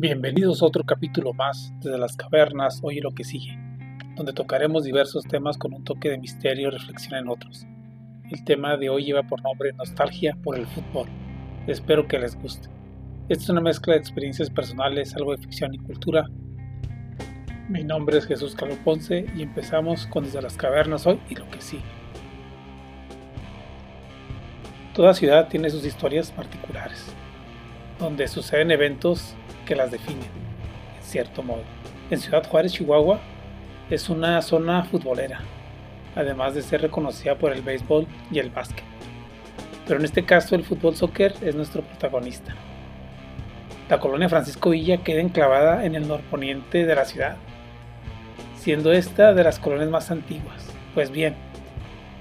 Bienvenidos a otro capítulo más desde las cavernas, oye lo que sigue, donde tocaremos diversos temas con un toque de misterio y reflexión en otros. El tema de hoy lleva por nombre Nostalgia por el fútbol. Espero que les guste. Esta es una mezcla de experiencias personales, algo de ficción y cultura. Mi nombre es Jesús Carlos Ponce y empezamos con Desde las cavernas hoy y lo que sigue. Toda ciudad tiene sus historias particulares, donde suceden eventos que las definen, en cierto modo. En Ciudad Juárez, Chihuahua, es una zona futbolera, además de ser reconocida por el béisbol y el básquet. Pero en este caso el fútbol soccer es nuestro protagonista. La colonia Francisco Villa queda enclavada en el norponiente de la ciudad, siendo esta de las colonias más antiguas. Pues bien,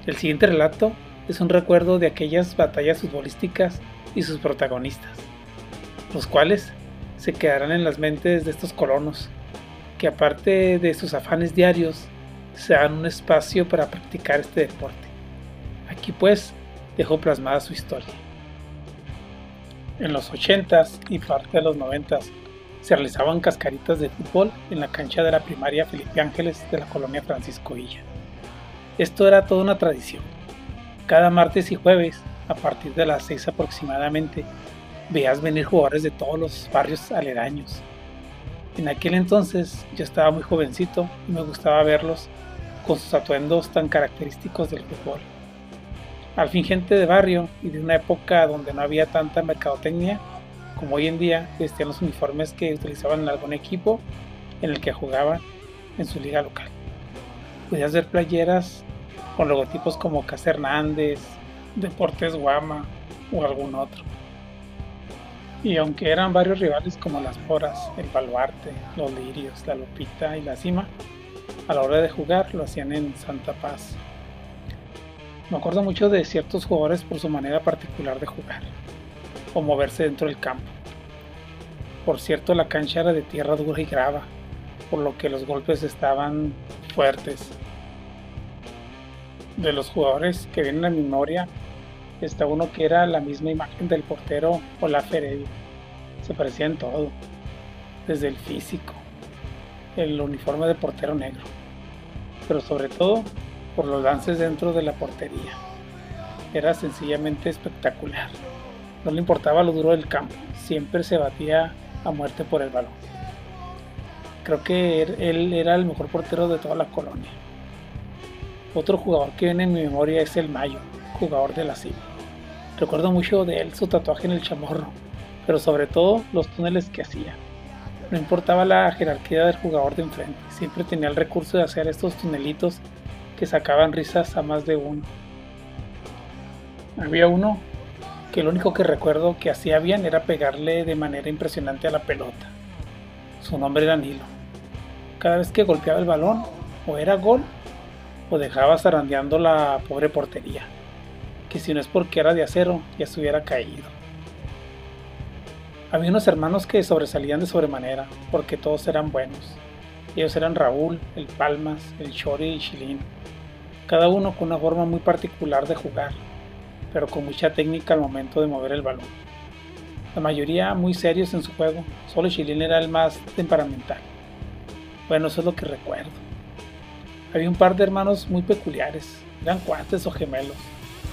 el siguiente relato es un recuerdo de aquellas batallas futbolísticas y sus protagonistas, los cuales se quedarán en las mentes de estos colonos, que aparte de sus afanes diarios, se dan un espacio para practicar este deporte. Aquí pues dejó plasmada su historia. En los 80s y parte de los 90s se realizaban cascaritas de fútbol en la cancha de la primaria Felipe Ángeles de la colonia Francisco Villa. Esto era toda una tradición. Cada martes y jueves, a partir de las 6 aproximadamente, veías venir jugadores de todos los barrios aledaños. En aquel entonces yo estaba muy jovencito y me gustaba verlos con sus atuendos tan característicos del fútbol. Al fin gente de barrio y de una época donde no había tanta mercadotecnia como hoy en día vestían los uniformes que utilizaban en algún equipo en el que jugaban en su liga local. Podías ver playeras con logotipos como Casa Hernández, Deportes Guama o algún otro. Y aunque eran varios rivales como las Foras, el Baluarte, los Lirios, la Lupita y la Cima, a la hora de jugar lo hacían en Santa Paz. Me acuerdo mucho de ciertos jugadores por su manera particular de jugar, o moverse dentro del campo. Por cierto, la cancha era de tierra dura y grava, por lo que los golpes estaban fuertes. De los jugadores que vienen a mi memoria, está uno que era la misma imagen del portero Olaf Heredia. Se parecía en todo, desde el físico, el uniforme de portero negro, pero sobre todo por los lances dentro de la portería. Era sencillamente espectacular. No le importaba lo duro del campo, siempre se batía a muerte por el balón. Creo que él era el mejor portero de toda la colonia. Otro jugador que viene en mi memoria es el Mayo, jugador de la CIM. Recuerdo mucho de él su tatuaje en el chamorro, pero sobre todo los túneles que hacía. No importaba la jerarquía del jugador de enfrente, siempre tenía el recurso de hacer estos tunelitos que sacaban risas a más de uno. Había uno que lo único que recuerdo que hacía bien era pegarle de manera impresionante a la pelota. Su nombre era Nilo. Cada vez que golpeaba el balón, o era gol, o dejaba zarandeando la pobre portería que si no es porque era de acero, ya se hubiera caído. Había unos hermanos que sobresalían de sobremanera, porque todos eran buenos. Ellos eran Raúl, el Palmas, el Chori y Chilín, cada uno con una forma muy particular de jugar, pero con mucha técnica al momento de mover el balón. La mayoría muy serios en su juego, solo Chilín era el más temperamental. Bueno, eso es lo que recuerdo. Había un par de hermanos muy peculiares, eran cuates o gemelos,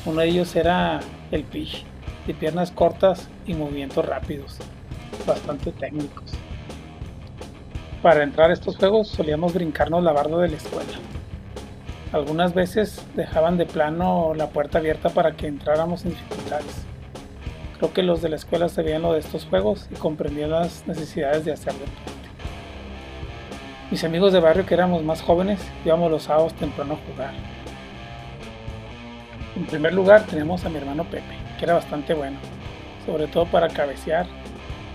uno de ellos era el pitch, de piernas cortas y movimientos rápidos, bastante técnicos. Para entrar a estos juegos solíamos brincarnos la barda de la escuela. Algunas veces dejaban de plano la puerta abierta para que entráramos sin dificultades. Creo que los de la escuela sabían lo de estos juegos y comprendían las necesidades de hacer deporte. Mis amigos de barrio que éramos más jóvenes íbamos los sábados temprano a jugar en primer lugar tenemos a mi hermano Pepe, que era bastante bueno, sobre todo para cabecear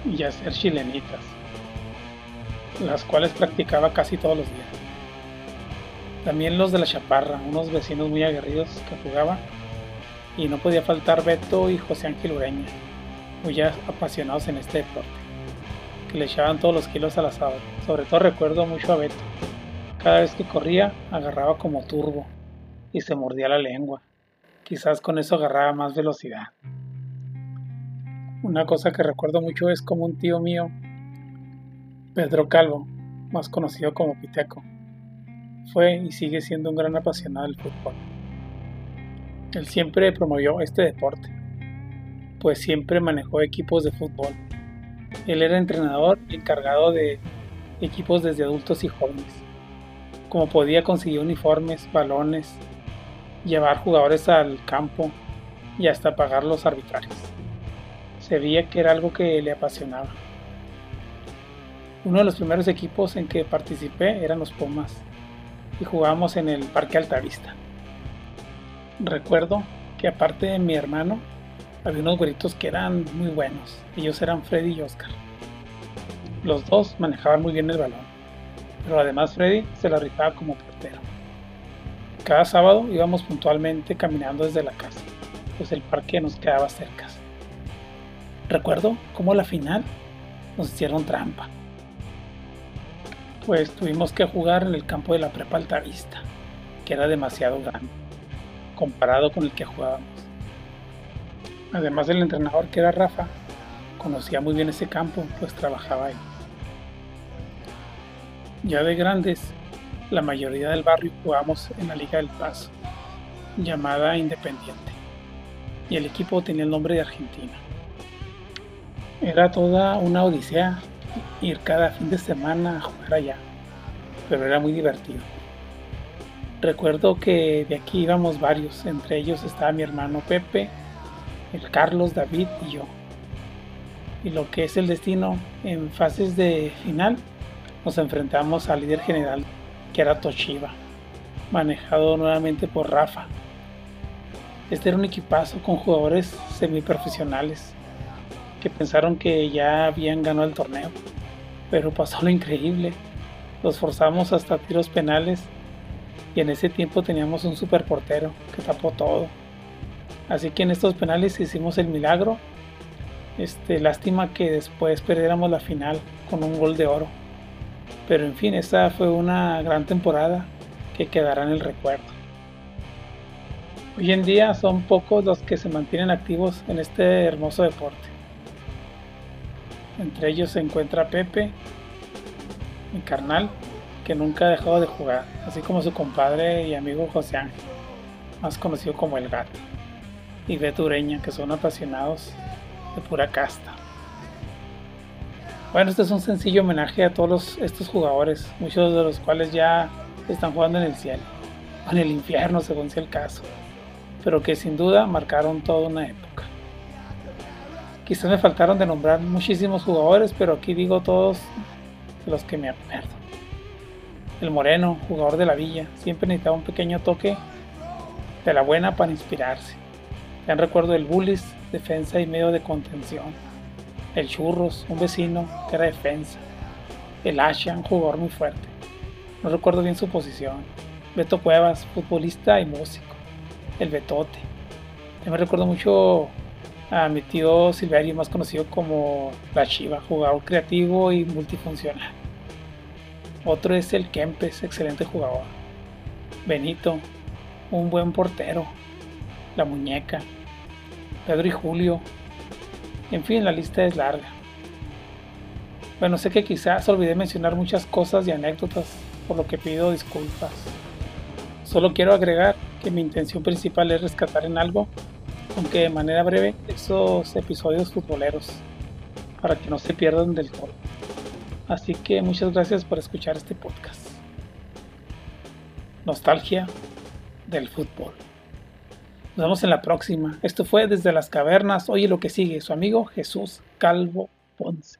y hacer chilenitas, las cuales practicaba casi todos los días. También los de la Chaparra, unos vecinos muy aguerridos que jugaban, y no podía faltar Beto y José Ángel Ureña, muy apasionados en este deporte, que le echaban todos los kilos al asado. Sobre todo recuerdo mucho a Beto. Cada vez que corría agarraba como turbo y se mordía la lengua. Quizás con eso agarraba más velocidad. Una cosa que recuerdo mucho es como un tío mío Pedro Calvo, más conocido como Piteco, fue y sigue siendo un gran apasionado del fútbol. Él siempre promovió este deporte, pues siempre manejó equipos de fútbol. Él era entrenador encargado de equipos desde adultos y jóvenes. Como podía conseguir uniformes, balones, llevar jugadores al campo y hasta pagar los arbitrajes. Se veía que era algo que le apasionaba. Uno de los primeros equipos en que participé eran los Pumas y jugábamos en el Parque Altavista. Recuerdo que aparte de mi hermano, había unos güeritos que eran muy buenos. Ellos eran Freddy y Oscar. Los dos manejaban muy bien el balón, pero además Freddy se la rifaba como portero. Cada sábado íbamos puntualmente caminando desde la casa, pues el parque nos quedaba cerca. Recuerdo cómo a la final nos hicieron trampa pues tuvimos que jugar en el campo de la prepa Altavista, que era demasiado grande, comparado con el que jugábamos. Además del entrenador que era Rafa, conocía muy bien ese campo, pues trabajaba ahí. Ya de grandes, la mayoría del barrio jugamos en la Liga del Paso, llamada Independiente, y el equipo tenía el nombre de Argentina. Era toda una odisea ir cada fin de semana a jugar allá, pero era muy divertido. Recuerdo que de aquí íbamos varios, entre ellos estaba mi hermano Pepe, el Carlos, David y yo. Y lo que es el destino, en fases de final nos enfrentamos al líder general, que era Toshiba, manejado nuevamente por Rafa. Este era un equipazo con jugadores semiprofesionales que pensaron que ya habían ganado el torneo. Pero pasó lo increíble. Los forzamos hasta tiros penales y en ese tiempo teníamos un super portero que tapó todo. Así que en estos penales hicimos el milagro. Este, lástima que después perdiéramos la final con un gol de oro. Pero en fin, esa fue una gran temporada que quedará en el recuerdo. Hoy en día son pocos los que se mantienen activos en este hermoso deporte. Entre ellos se encuentra Pepe, mi carnal, que nunca ha dejado de jugar, así como su compadre y amigo José Ángel, más conocido como el gato, y Beto Ureña, que son apasionados de pura casta. Bueno, este es un sencillo homenaje a todos estos jugadores, muchos de los cuales ya están jugando en el cielo, o en el infierno según sea el caso, pero que sin duda marcaron toda una época. Quizás me faltaron de nombrar muchísimos jugadores, pero aquí digo todos los que me acuerdo. El Moreno, jugador de la Villa, siempre necesitaba un pequeño toque de la buena para inspirarse. También recuerdo el Bullis, defensa y medio de contención. El Churros, un vecino que era defensa. El Asha, un jugador muy fuerte. No recuerdo bien su posición. Beto Cuevas, futbolista y músico. El Betote. También recuerdo mucho a mi tío Silverio, más conocido como La Chiva, jugador creativo y multifuncional. Otro es el Kempes, excelente jugador. Benito, un buen portero. La Muñeca, Pedro y Julio. En fin, la lista es larga. Bueno, sé que quizás olvidé mencionar muchas cosas y anécdotas, por lo que pido disculpas. Solo quiero agregar que mi intención principal es rescatar en algo aunque de manera breve, esos episodios futboleros para que no se pierdan del todo. Así que muchas gracias por escuchar este podcast. Nostalgia del fútbol. Nos vemos en la próxima. Esto fue desde las cavernas. Oye lo que sigue, su amigo Jesús Calvo Ponce.